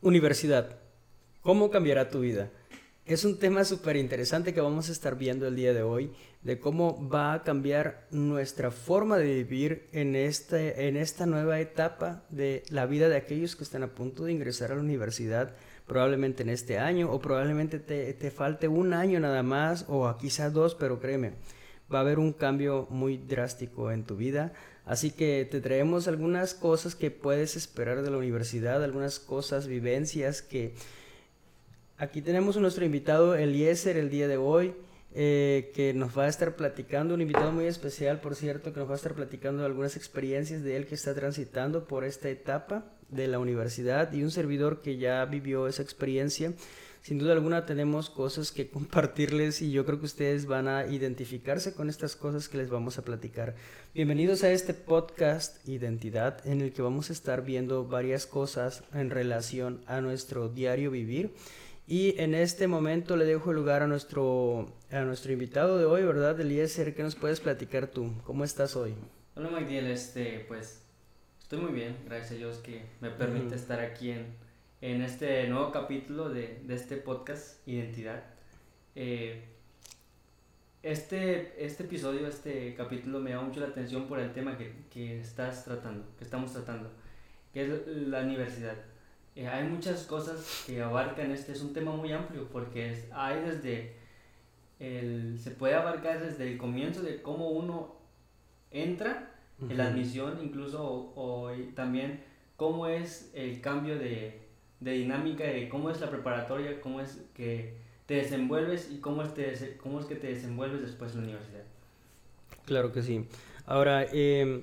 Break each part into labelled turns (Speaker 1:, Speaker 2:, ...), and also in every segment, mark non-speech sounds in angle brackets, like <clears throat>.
Speaker 1: Universidad. ¿Cómo cambiará tu vida? Es un tema súper interesante que vamos a estar viendo el día de hoy, de cómo va a cambiar nuestra forma de vivir en, este, en esta nueva etapa de la vida de aquellos que están a punto de ingresar a la universidad, probablemente en este año, o probablemente te, te falte un año nada más, o quizás dos, pero créeme, va a haber un cambio muy drástico en tu vida. Así que te traemos algunas cosas que puedes esperar de la universidad, algunas cosas, vivencias que... Aquí tenemos a nuestro invitado Eliezer el día de hoy, eh, que nos va a estar platicando, un invitado muy especial, por cierto, que nos va a estar platicando algunas experiencias de él que está transitando por esta etapa de la universidad y un servidor que ya vivió esa experiencia sin duda alguna tenemos cosas que <laughs> compartirles y yo creo que ustedes van a identificarse con estas cosas que les vamos a platicar. Bienvenidos a este podcast Identidad en el que vamos a estar viendo varias cosas en relación a nuestro diario vivir. Y en este momento le dejo el lugar a nuestro, a nuestro invitado de hoy, ¿verdad? Eliezer, ¿qué nos puedes platicar tú? ¿Cómo estás hoy?
Speaker 2: Hola Magdiel, este, pues estoy muy bien, gracias a Dios que me permite estar aquí en, en este nuevo capítulo de, de este podcast, Identidad. Eh, este, este episodio, este capítulo me llama mucho la atención por el tema que, que estás tratando, que estamos tratando, que es la universidad. Eh, hay muchas cosas que abarcan este, es un tema muy amplio porque es, hay desde, el, se puede abarcar desde el comienzo de cómo uno entra en la admisión, incluso o, también cómo es el cambio de, de dinámica de cómo es la preparatoria, cómo es que te desenvuelves y cómo es, te, cómo es que te desenvuelves después en la universidad.
Speaker 1: Claro que sí. Ahora, em,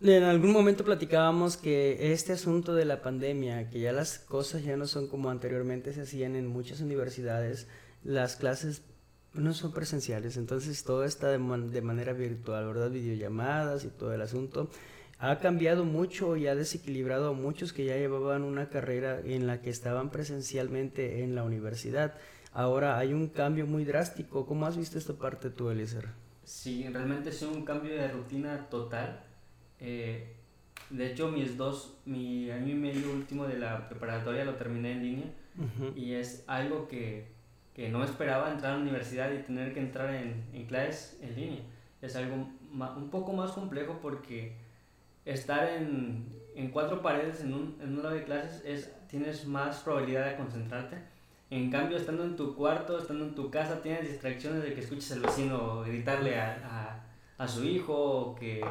Speaker 1: en algún momento platicábamos que este asunto de la pandemia, que ya las cosas ya no son como anteriormente se hacían en muchas universidades, las clases no son presenciales, entonces todo está de, de manera virtual, ¿verdad? Videollamadas y todo el asunto ha cambiado mucho y ha desequilibrado a muchos que ya llevaban una carrera en la que estaban presencialmente en la universidad. Ahora hay un cambio muy drástico. ¿Cómo has visto esta parte tú, Eliezer?
Speaker 2: Sí, realmente es un cambio de rutina total. Eh, de hecho, mis dos, mi año y medio último de la preparatoria lo terminé en línea y es algo que, que, no esperaba entrar a la universidad y tener que entrar en, en clases en línea. Es algo un poco más complejo porque estar en, en cuatro paredes en, un, en una de clases es, tienes más probabilidad de concentrarte. En cambio, estando en tu cuarto, estando en tu casa, tienes distracciones de que escuches al vecino gritarle a, a, a su hijo o que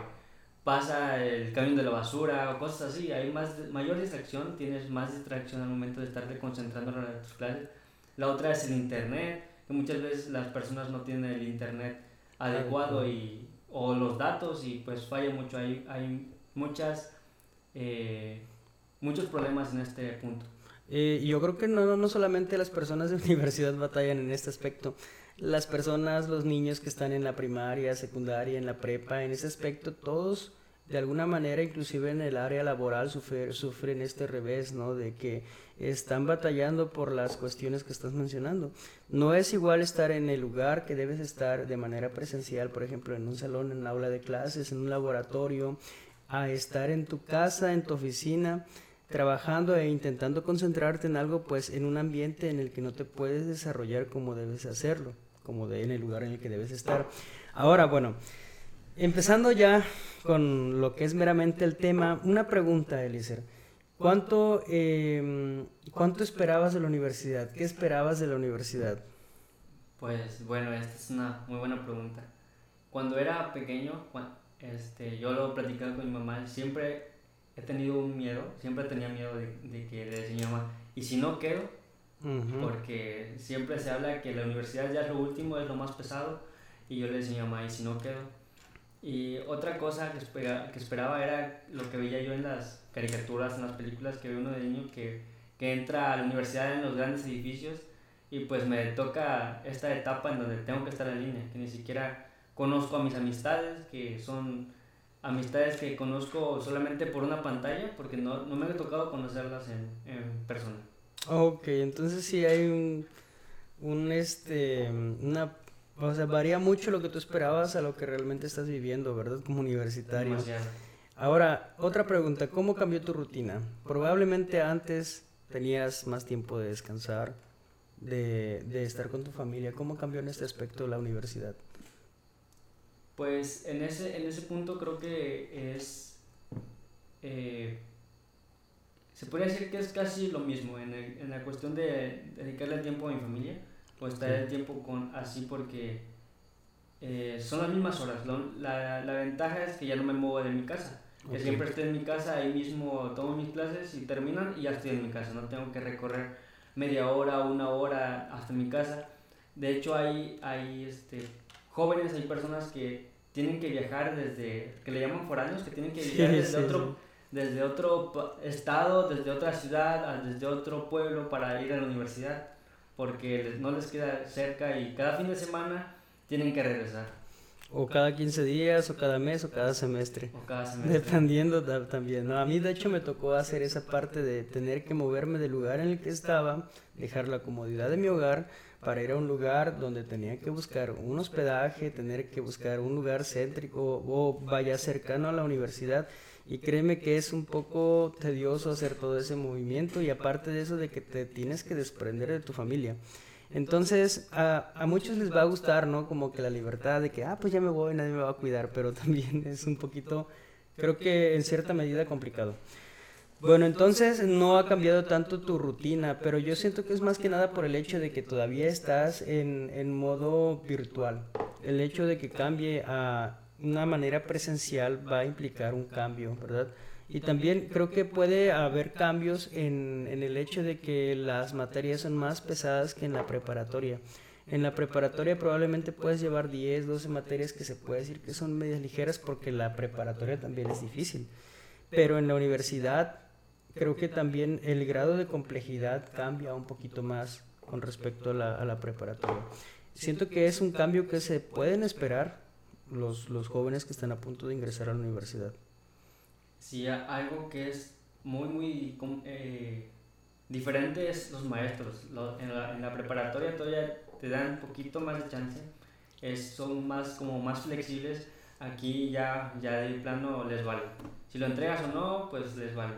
Speaker 2: pasa el camión de la basura o cosas así. Hay más, mayor distracción, tienes más distracción al momento de estarte concentrando en tus clases. La otra es el internet, que muchas veces las personas no tienen el internet adecuado y, o los datos y pues falla mucho. Hay, hay muchas, eh, muchos problemas en este punto.
Speaker 1: Eh, yo creo que no, no solamente las personas de <laughs> universidad batallan en este aspecto, las personas, los niños que están en la primaria, secundaria, en la prepa, en ese aspecto, todos de alguna manera, inclusive en el área laboral, sufren, sufren este revés, ¿no? De que están batallando por las cuestiones que estás mencionando. No es igual estar en el lugar que debes estar de manera presencial, por ejemplo, en un salón, en un aula de clases, en un laboratorio, a estar en tu casa, en tu oficina, trabajando e intentando concentrarte en algo, pues en un ambiente en el que no te puedes desarrollar como debes hacerlo, como en el lugar en el que debes estar. Ahora, bueno, empezando ya con lo que es meramente el tema, una pregunta, Eliezer. ¿Cuánto, em, ¿Cuánto esperabas de la universidad? ¿Qué esperabas de la universidad?
Speaker 2: Pues bueno, esta es una muy buena pregunta. Cuando era pequeño, este, yo lo platicaba con mi mamá, siempre he tenido un miedo, siempre tenía miedo de, de que le decía mi mamá, ¿y si no quedo? Porque siempre se habla que la universidad ya es lo último, es lo más pesado, y yo le decía a mi mamá, ¿y si no quedo? Y otra cosa que, espera, que esperaba era lo que veía yo en las caricaturas, en las películas que ve uno de niño, que, que entra a la universidad en los grandes edificios y pues me toca esta etapa en donde tengo que estar en línea, que ni siquiera conozco a mis amistades, que son amistades que conozco solamente por una pantalla, porque no, no me ha tocado conocerlas en, en persona.
Speaker 1: Ok, entonces sí hay un, un este, una, o sea, varía mucho lo que tú esperabas a lo que realmente estás viviendo, ¿verdad? Como universitario. Ahora, otra pregunta, ¿cómo cambió tu rutina? Probablemente antes tenías más tiempo de descansar, de, de estar con tu familia. ¿Cómo cambió en este aspecto la universidad?
Speaker 2: Pues en ese, en ese punto creo que es... Eh, se podría decir que es casi lo mismo en, en la cuestión de dedicarle tiempo a mi familia o estar el tiempo con así porque eh, son las mismas horas. la, la, ventaja es que ya no me muevo de mi casa. Que siempre estoy en mi casa, ahí mismo tomo mis clases y terminan y ya estoy en mi casa. No tengo que recorrer media hora, una hora hasta mi casa. De hecho, hay, hay este, jóvenes, hay personas que tienen que viajar desde, que le llaman foráneos, que tienen que viajar desde otro desde otro estado, desde otra ciudad, desde otro pueblo para ir a la universidad, porque no les queda cerca y cada fin de semana tienen que regresar.
Speaker 1: O cada 15 días, o cada mes, o cada semestre.
Speaker 2: O cada semestre.
Speaker 1: Dependiendo también. ¿no? A mí, de hecho, me tocó hacer esa parte de tener que moverme del lugar en el que estaba, dejar la comodidad de mi hogar para ir a un lugar donde tenía que buscar un hospedaje, tener que buscar un lugar céntrico o vaya cercano a la universidad y créeme que es un poco tedioso hacer todo ese movimiento y aparte de eso de que te tienes que desprender de tu familia. Entonces, a, a, muchos les va a gustar, ¿no? Como que la libertad de que, ah, pues ya me voy, nadie me va a cuidar, pero <laughs> también es un poquito, creo que en cierta medida complicado. Bueno, entonces no ha cambiado tanto tu rutina, pero yo siento que es más que nada por el hecho de que todavía estás en, en modo virtual. El hecho de que cambie a una manera presencial va a implicar un cambio, ¿verdad? Y también creo que puede haber cambios en, en, el hecho de que las materias son más pesadas que en la preparatoria. En la preparatoria probablemente puedes llevar 10, 12 materias que se puede decir que son medias ligeras porque la preparatoria también es difícil. Pero en la universidad creo que también el grado de complejidad cambia un poquito más con respecto a la, a la preparatoria. Siento que es un cambio que se pueden esperar los, los jóvenes que están a punto de ingresar a la universidad.
Speaker 2: Sí, algo que es muy, muy eh, diferente es los maestros. en, la, en, la, preparatoria todavía te dan un poquito más de chance, es, son más, como más flexibles. Aquí ya, ya de plano les vale. Si lo entregas o no, pues les vale.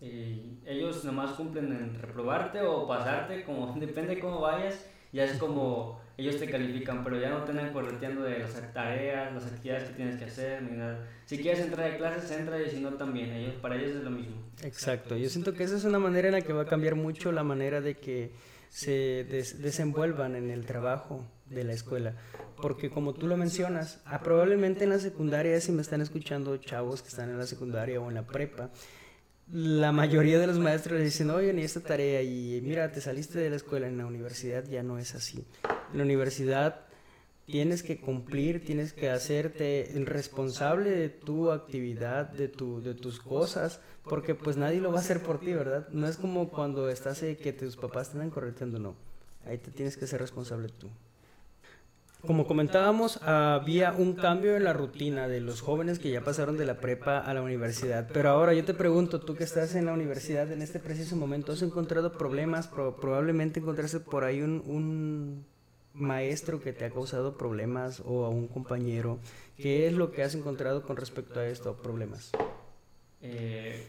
Speaker 2: Y ellos nomás cumplen en reprobarte o pasarte, como <laughs> depende de cómo vayas, ya es como ellos te califican, pero ya no te andan correteando de las tareas, las actividades que tienes que hacer, ni nada. Si quieres entrar a clases, entra y si no también, ellos, para ellos es lo mismo.
Speaker 1: Exacto, yo siento que esa es una manera en la que va a cambiar mucho la manera de que se desenvuelvan en el trabajo de la escuela. Porque como tú lo mencionas, ah, probablemente en la secundaria, si me están escuchando chavos que están en la secundaria o en la prepa, la mayoría de los maestros dicen, oye, ni esta tarea y mira, te saliste de la escuela, en la universidad ya no es así. En la universidad tienes que cumplir, tienes que hacerte responsable de tu actividad, de, tu, de tus cosas, porque pues nadie lo va a hacer por ti, ¿verdad? No es como cuando estás eh, que tus papás te están corriendo, no. Ahí te tienes que ser responsable tú. Como comentábamos, había un cambio en la rutina de los jóvenes que ya pasaron de la prepa a la universidad. Pero ahora yo te pregunto, tú que estás en la universidad en este preciso momento, ¿has encontrado problemas? probablemente encontraste por ahí un, maestro que te ha causado problemas o a un compañero. ¿Qué es lo que has encontrado con respecto a estos problemas?
Speaker 2: Eh,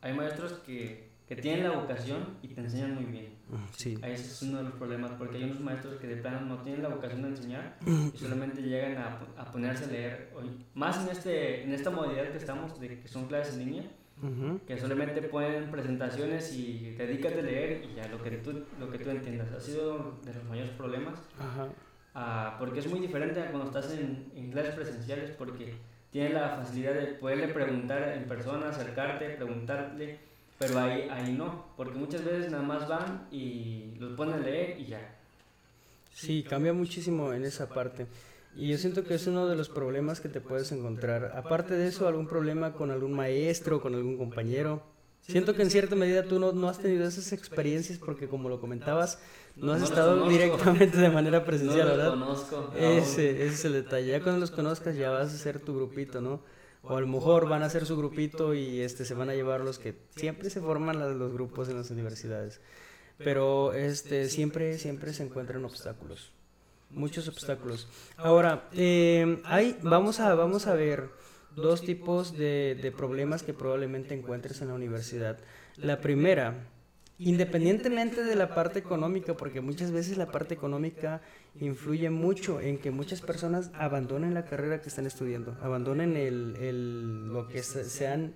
Speaker 2: hay maestros que que tienen la vocación y te enseñan muy bien.
Speaker 1: Sí.
Speaker 2: Ese es uno de los problemas, porque hay unos maestros que de plano no tienen la vocación de enseñar <clears throat> y solamente llegan a, a ponerse a leer. Hoy, más en, este, en esta modalidad que estamos, de que son clases en línea, que solamente ponen presentaciones y te dedicas a leer y ya lo que tú, lo que tú entiendas. Ha sido de los mayores problemas, uh, porque es muy diferente a cuando estás en, en clases presenciales, porque tienes la facilidad de poderle preguntar en persona, acercarte, preguntarle pero ahí, ahí no, porque muchas veces nada más van y los ponen a leer y ya.
Speaker 1: Sí, cambia muchísimo en esa parte. Y yo siento que es uno de los problemas que te puedes encontrar. Aparte de eso, algún problema con algún maestro, con algún compañero. Siento que en cierta medida tú no, no has tenido esas experiencias porque como lo comentabas, no has estado directamente de manera <laughs> presencial,
Speaker 2: no
Speaker 1: ¿verdad?
Speaker 2: Conozco,
Speaker 1: ese, ese es el detalle. Ya cuando los conozcas ya vas a hacer tu grupito, ¿no? O a lo mejor van a hacer su grupito y este se van a llevar los que siempre se forman los grupos en las universidades. Pero este siempre siempre se encuentran obstáculos. Muchos obstáculos. Ahora eh, hay vamos a vamos a ver dos tipos de, de problemas que probablemente encuentres en la universidad. La primera, independientemente de la parte económica, porque muchas veces la parte económica influye mucho en que muchas personas abandonen la carrera que están estudiando, abandonen el, lo que se, han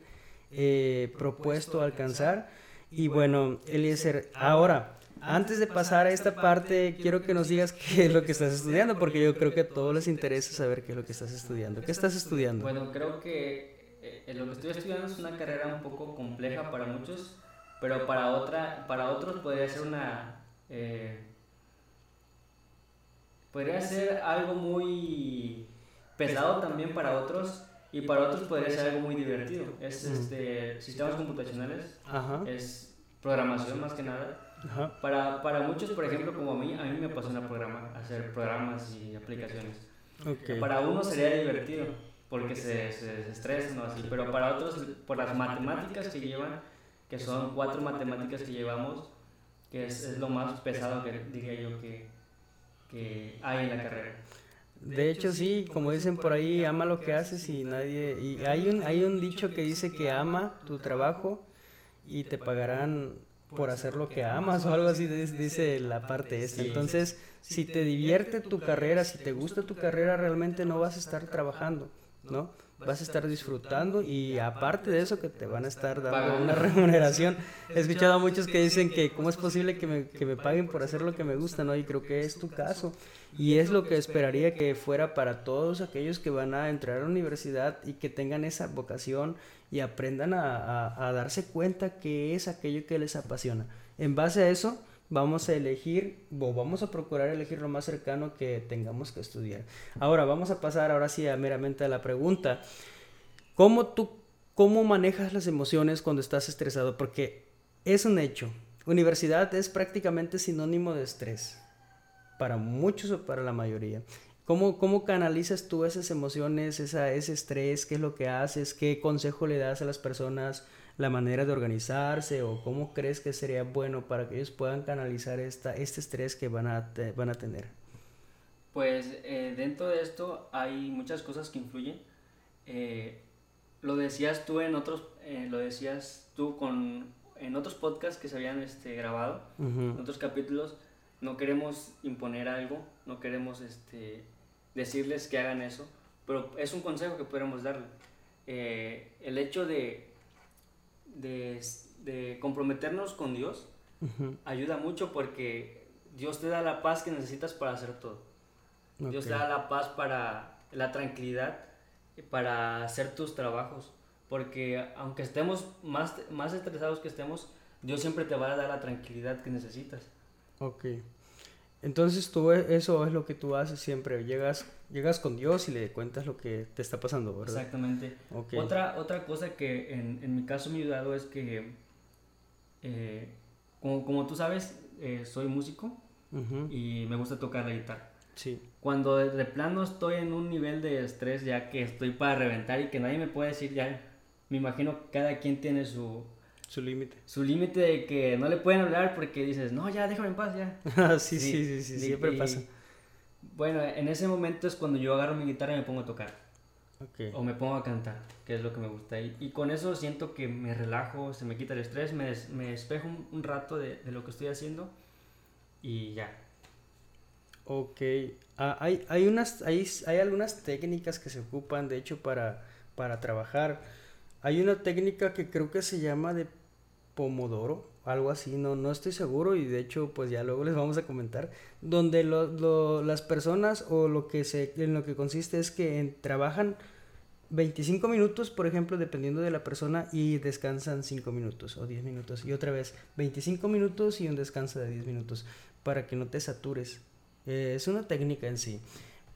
Speaker 1: eh, propuesto alcanzar. Y bueno, Eliezer, ahora, antes de pasar a esta parte, quiero que nos digas qué es lo que estás estudiando, porque yo creo que a todos les interesa saber qué es lo que estás estudiando. ¿Qué estás estudiando?
Speaker 2: Bueno, creo que eh, lo que estoy estudiando es una carrera un poco compleja para muchos pero para, otra, para otros podría ser una... Eh, podría ser algo muy pesado también para otros y para otros podría ser algo muy divertido. Es este, sistemas computacionales, es programación más que nada. Para, para muchos, por ejemplo, como a mí, a mí me apasiona programar, hacer programas y aplicaciones. Para unos sería divertido porque se, se, se estresan o así, pero para otros, por las matemáticas que llevan, que son cuatro matemáticas que llevamos, que es, lo más pesado que diría yo que, que hay en la carrera.
Speaker 1: De hecho, sí, como dicen por ahí, ama lo que haces y nadie... Y hay un, hay un dicho que dice que ama tu trabajo y te pagarán por hacer lo que amas o algo así, dice la parte esta. Entonces, si te divierte tu carrera, si te gusta tu carrera, realmente no vas a estar trabajando, ¿no? Vas a estar disfrutando y aparte de eso que te van a estar dando una <laughs> remuneración. He escuchado a muchos que dicen que cómo es posible que me, que me paguen por hacer lo que me gusta, ¿no? Y creo que es tu caso. Y es lo que esperaría que fuera para todos aquellos que van a entrar a la universidad y que tengan esa vocación y aprendan a, a darse cuenta que es aquello que les apasiona. En base a eso, vamos a elegir o vamos a procurar elegir lo más cercano que tengamos que estudiar. Ahora vamos a pasar ahora sí a meramente a la pregunta. ¿Cómo tú cómo manejas las emociones cuando estás estresado? Porque es un hecho. Universidad es prácticamente sinónimo de estrés. Para muchos o para la mayoría. ¿Cómo, ¿Cómo canalizas tú esas emociones, esa, ese estrés? ¿Qué es lo que haces? ¿Qué consejo le das a las personas? La manera de organizarse o cómo crees que sería bueno para que ellos puedan canalizar esta, este estrés que van a, van a tener?
Speaker 2: Pues eh, dentro de esto hay muchas cosas que influyen. Eh, lo decías tú en otros, eh, lo decías tú con, en otros podcasts que se habían este, grabado, en otros capítulos, no queremos imponer algo, no queremos este, decirles que hagan eso, pero es un consejo que podemos darle. el hecho de de, de comprometernos con Dios ayuda mucho porque Dios te da la paz que necesitas para hacer todo. Dios te da la paz para la tranquilidad para hacer tus trabajos. Porque aunque estemos más, más estresados que estemos, Dios siempre te va a dar la tranquilidad que necesitas.
Speaker 1: Ok. Entonces tú eso es lo que tú haces siempre, llegas, llegas con Dios y le cuentas lo que te está pasando, ¿verdad?
Speaker 2: Exactamente. Otra, otra cosa que en, en, mi caso me ha ayudado es que, eh, como, como, tú sabes, eh, soy músico y me gusta tocar la guitarra. Sí. Cuando de plano estoy en un nivel de estrés ya que estoy para reventar y que nadie me puede decir ya, me imagino que cada quien tiene su,
Speaker 1: su límite.
Speaker 2: Su límite de que no le pueden hablar porque dices, no, ya, déjame en paz, ya. <laughs>
Speaker 1: Ah, sí, sí, sí, sí, siempre pasa.
Speaker 2: Bueno, en ese momento es cuando yo agarro mi guitarra y me pongo a tocar. Okay. O me pongo a cantar, que es lo que me gusta. Y, y, con eso siento que me relajo, se me quita el estrés, me, despejo un, rato de, de, lo que estoy haciendo y ya.
Speaker 1: Ok. Ah, hay, hay, unas, hay, hay algunas técnicas que se ocupan, de hecho, para, para trabajar. Hay una técnica que creo que se llama de Pomodoro, algo así, no, no estoy seguro y de hecho pues ya luego les vamos a comentar, donde lo, las personas o lo que se, en lo que consiste es que trabajan 25 minutos, por ejemplo, dependiendo de la persona y descansan 5 minutos o 10 minutos y otra vez 25 minutos y un descanso de 10 minutos para que no te satures. Eh, es una técnica en sí.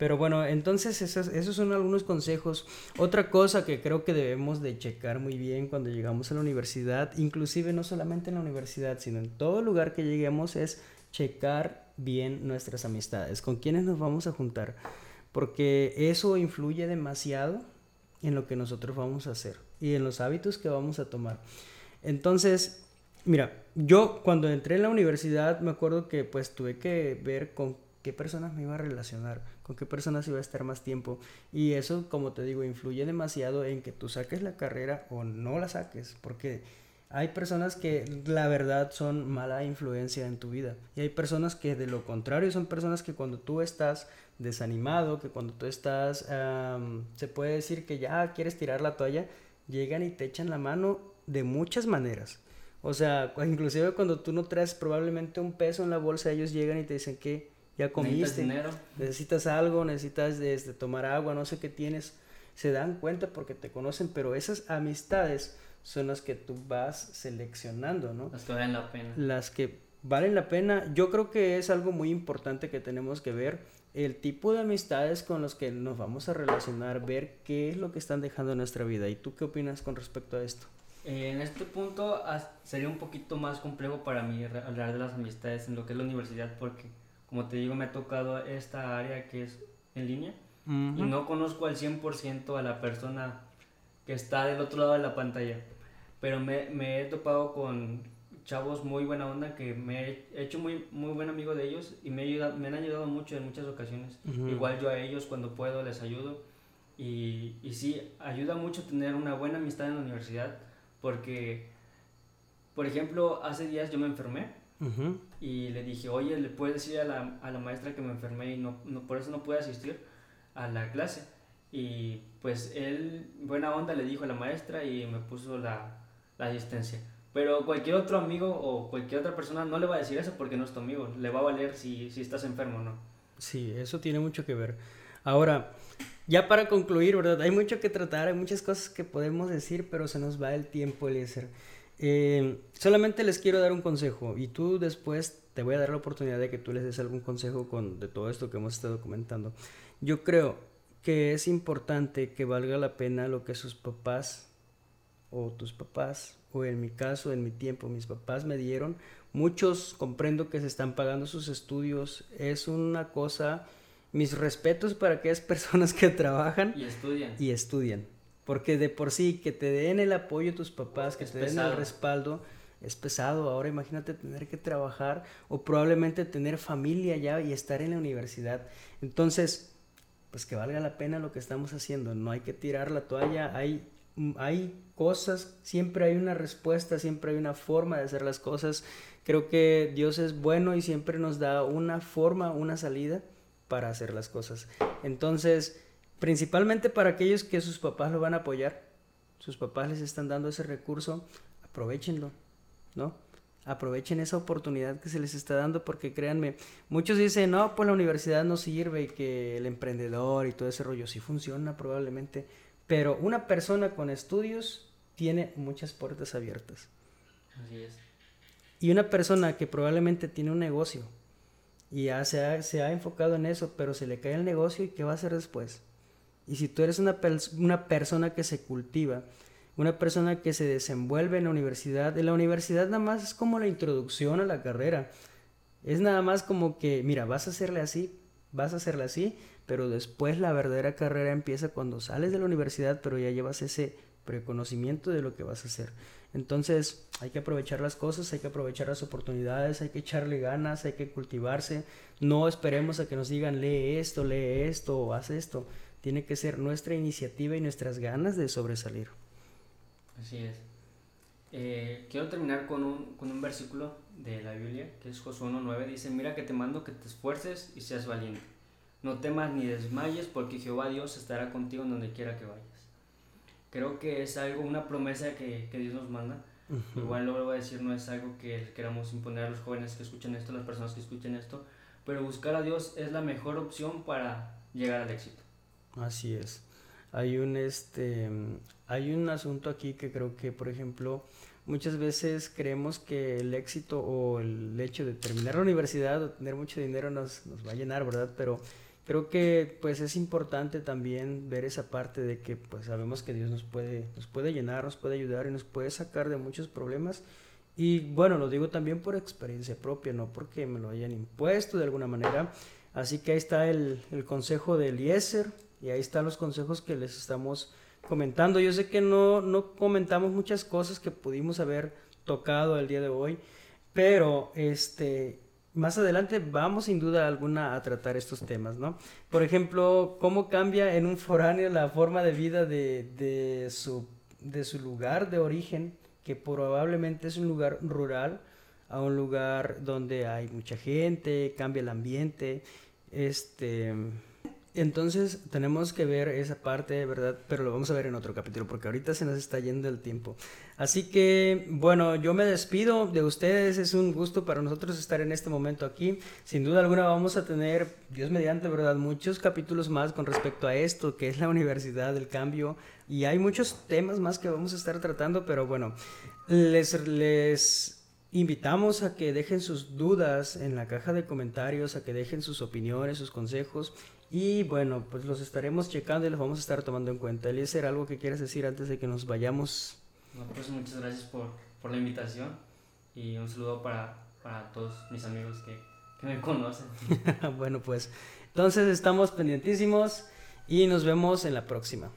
Speaker 1: Pero bueno, entonces esos, esos son algunos consejos. Otra cosa que creo que debemos de checar muy bien cuando llegamos a la universidad, inclusive no solamente en la universidad, sino en todo lugar que lleguemos, es checar bien nuestras amistades, con quiénes nos vamos a juntar, porque eso influye demasiado en lo que nosotros vamos a hacer y en los hábitos que vamos a tomar. Entonces, mira, yo cuando entré en la universidad me acuerdo que pues tuve que ver con qué personas me iba a relacionar, con qué personas iba a estar más tiempo. Y eso, como te digo, influye demasiado en que tú saques la carrera o no la saques, porque hay personas que la verdad son mala influencia en tu vida. Y hay personas que de lo contrario son personas que cuando tú estás desanimado, que cuando tú estás, se puede decir que ya quieres tirar la toalla, llegan y te echan la mano de muchas maneras. O sea, inclusive cuando tú no traes probablemente un peso en la bolsa, ellos llegan y te dicen que ya comiste, necesitas algo, necesitas este, tomar agua, no sé qué tienes. Se dan cuenta porque te conocen, pero esas amistades son las que tú vas seleccionando, ¿no?
Speaker 2: Las que valen la pena.
Speaker 1: Las que valen la pena. Yo creo que es algo muy importante que tenemos que ver el tipo de amistades con los que nos vamos a relacionar, ver qué es lo que están dejando en nuestra vida. ¿Y tú qué opinas con respecto a esto?
Speaker 2: En este punto sería un poquito más complejo para mí hablar de las amistades en lo que es la universidad porque, como te digo, me ha tocado esta área que es en línea y no conozco al 100% a la persona que está del otro lado de la pantalla, pero me, me he topado con chavos muy buena onda que me he hecho muy, muy buen amigo de ellos y me, ayuda, me han ayudado mucho en muchas ocasiones. Igual yo a ellos cuando puedo les ayudo. Y, y sí, ayuda mucho tener una buena amistad en la universidad porque, por ejemplo, hace días yo me enfermé y le dije, oye, ¿le puedes decir a la, a la maestra que me enfermé y no, no, por eso no pude asistir a la clase? Y pues él, buena onda, le dijo a la maestra y me puso la, la asistencia. Pero cualquier otro amigo o cualquier otra persona no le va a decir eso porque no es tu amigo. Le va a valer si, si estás enfermo o no.
Speaker 1: Sí, eso tiene mucho que ver. Ahora, ya para concluir, ¿verdad? Hay mucho que tratar, hay muchas cosas que podemos decir, pero se nos va el tiempo, Eliezer. Eh, solamente les quiero dar un consejo y tú después te voy a dar la oportunidad de que tú les des algún consejo con, de todo esto que hemos estado comentando. Yo creo que es importante que valga la pena lo que sus papás o tus papás o en mi caso, en mi tiempo, mis papás me dieron. Muchos comprendo que se están pagando sus estudios. Es una cosa, mis respetos para aquellas <laughs> personas que trabajan
Speaker 2: y estudian.
Speaker 1: Y estudian. Porque de por sí, que te den el apoyo tus papás, que te den el respaldo, es pesado. Ahora imagínate tener que trabajar o probablemente tener familia ya y estar en la universidad. Entonces, pues que valga la pena lo que estamos haciendo. No hay que tirar la toalla. Hay hay cosas, siempre hay una respuesta, siempre hay una forma de hacer las cosas. Creo que Dios es bueno y siempre nos da una forma, una salida para hacer las cosas. Entonces, principalmente para aquellos que sus papás lo van a apoyar, sus papás les están dando ese recurso, aprovechenlo, ¿no? Aprovechen esa oportunidad que se les está dando porque créanme, muchos dicen, no, pues la universidad no sirve y que el emprendedor y todo ese rollo sí funciona probablemente, pero una persona con estudios tiene muchas puertas abiertas.
Speaker 2: Así es.
Speaker 1: Y una persona que probablemente tiene un negocio y ya se ha, se ha enfocado en eso, pero se le cae el negocio y qué va a hacer después. Y si tú eres una, una persona que se cultiva, una persona que se desenvuelve en la universidad, en la universidad nada más es como la introducción a la carrera. Es nada más como que, mira, vas a hacerle así, vas a hacerle así, pero después la verdadera carrera empieza cuando sales de la universidad, pero ya llevas ese preconocimiento de lo que vas a hacer. Entonces hay que aprovechar las cosas, hay que aprovechar las oportunidades, hay que echarle ganas, hay que cultivarse. No esperemos a que nos digan lee esto, lee esto haz esto. Tiene que ser nuestra iniciativa y nuestras ganas de sobresalir.
Speaker 2: Así es. Eh, quiero terminar con un, con un versículo de la Biblia, que es Josué 1.9. Dice, mira que te mando que te esfuerces y seas valiente no temas ni desmayes, porque Jehová Dios estará contigo en donde quiera que vayas. Creo que es algo, una promesa que, que Dios nos manda. Igual lo voy a decir, no es algo que queramos imponer a los jóvenes que escuchen esto, a las personas que escuchen esto, pero buscar a Dios es la mejor opción para llegar al éxito.
Speaker 1: Así es. Hay un este hay un asunto aquí que creo que, por ejemplo, muchas veces creemos que el éxito o el hecho de terminar la universidad o tener mucho dinero nos, nos va a llenar, ¿verdad? Pero creo que pues es importante también ver esa parte de que pues sabemos que Dios nos puede, nos puede llenar, nos puede ayudar y nos puede sacar de muchos problemas. Y bueno, lo digo también por experiencia propia, no porque me lo hayan impuesto de alguna manera. Así que ahí está el, el consejo de Eliezer y ahí están los consejos que les estamos comentando. Yo sé que no, no comentamos muchas cosas que pudimos haber tocado el día de hoy, pero este, más adelante vamos sin duda alguna a tratar estos temas, ¿no? Por ejemplo, cómo cambia en un foráneo la forma de vida de, de, su, de su lugar de origen, que probablemente es un lugar rural, a un lugar donde hay mucha gente, cambia el ambiente, este entonces tenemos que ver esa parte, ¿verdad? Pero lo vamos a ver en otro capítulo porque ahorita se nos está yendo el tiempo. Así que, bueno, yo me despido de ustedes. Es un gusto para nosotros estar en este momento aquí. Sin duda alguna vamos a tener, Dios mediante, ¿verdad? Muchos capítulos más con respecto a esto, que es la Universidad del Cambio. Y hay muchos temas más que vamos a estar tratando, pero bueno, les... les invitamos a que dejen sus dudas en la caja de comentarios, a que dejen sus opiniones, sus consejos y bueno, pues los estaremos checando y los vamos a estar tomando en cuenta. Eliezer, ¿algo que quieras decir antes de que nos vayamos?
Speaker 2: No, pues muchas gracias por, por la invitación y un saludo para, para todos mis amigos que, que me conocen. <laughs>
Speaker 1: bueno, pues entonces estamos pendientísimos y nos vemos en la próxima.